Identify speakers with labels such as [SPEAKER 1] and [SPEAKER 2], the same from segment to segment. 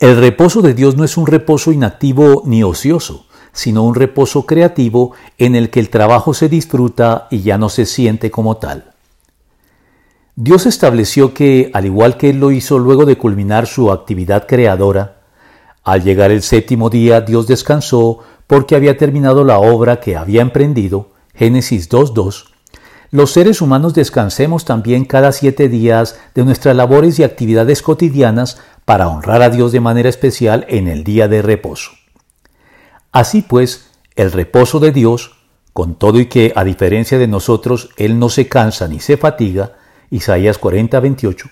[SPEAKER 1] El reposo de Dios no es un reposo inactivo ni ocioso, sino un reposo creativo en el que el trabajo se disfruta y ya no se siente como tal. Dios estableció que, al igual que Él lo hizo luego de culminar su actividad creadora, al llegar el séptimo día Dios descansó porque había terminado la obra que había emprendido, Génesis 2.2, los seres humanos descansemos también cada siete días de nuestras labores y actividades cotidianas para honrar a Dios de manera especial en el día de reposo. Así pues, el reposo de Dios, con todo y que a diferencia de nosotros Él no se cansa ni se fatiga, Isaías 40, 28,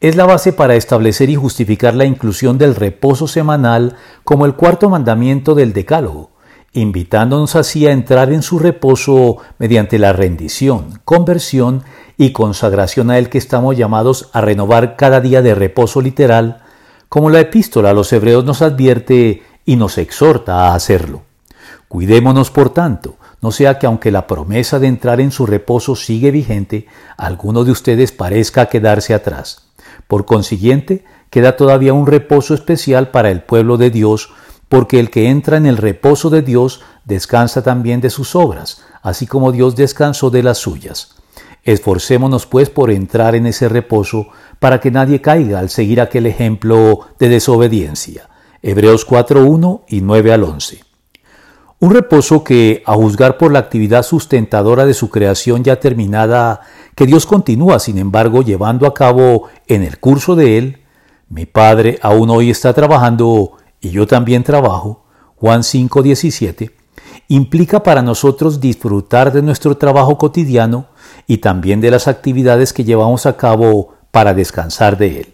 [SPEAKER 1] es la base para establecer y justificar la inclusión del reposo semanal como el cuarto mandamiento del Decálogo, invitándonos así a entrar en su reposo mediante la rendición, conversión y consagración a Él que estamos llamados a renovar cada día de reposo literal, como la epístola a los hebreos nos advierte y nos exhorta a hacerlo. Cuidémonos, por tanto, no sea que aunque la promesa de entrar en su reposo sigue vigente, alguno de ustedes parezca quedarse atrás. Por consiguiente, queda todavía un reposo especial para el pueblo de Dios, porque el que entra en el reposo de Dios descansa también de sus obras, así como Dios descansó de las suyas. Esforcémonos pues por entrar en ese reposo para que nadie caiga al seguir aquel ejemplo de desobediencia. Hebreos 4.1 y 9 al 11. Un reposo que, a juzgar por la actividad sustentadora de su creación ya terminada, que Dios continúa, sin embargo, llevando a cabo en el curso de él, mi Padre aún hoy está trabajando y yo también trabajo, Juan 5:17, implica para nosotros disfrutar de nuestro trabajo cotidiano y también de las actividades que llevamos a cabo para descansar de él.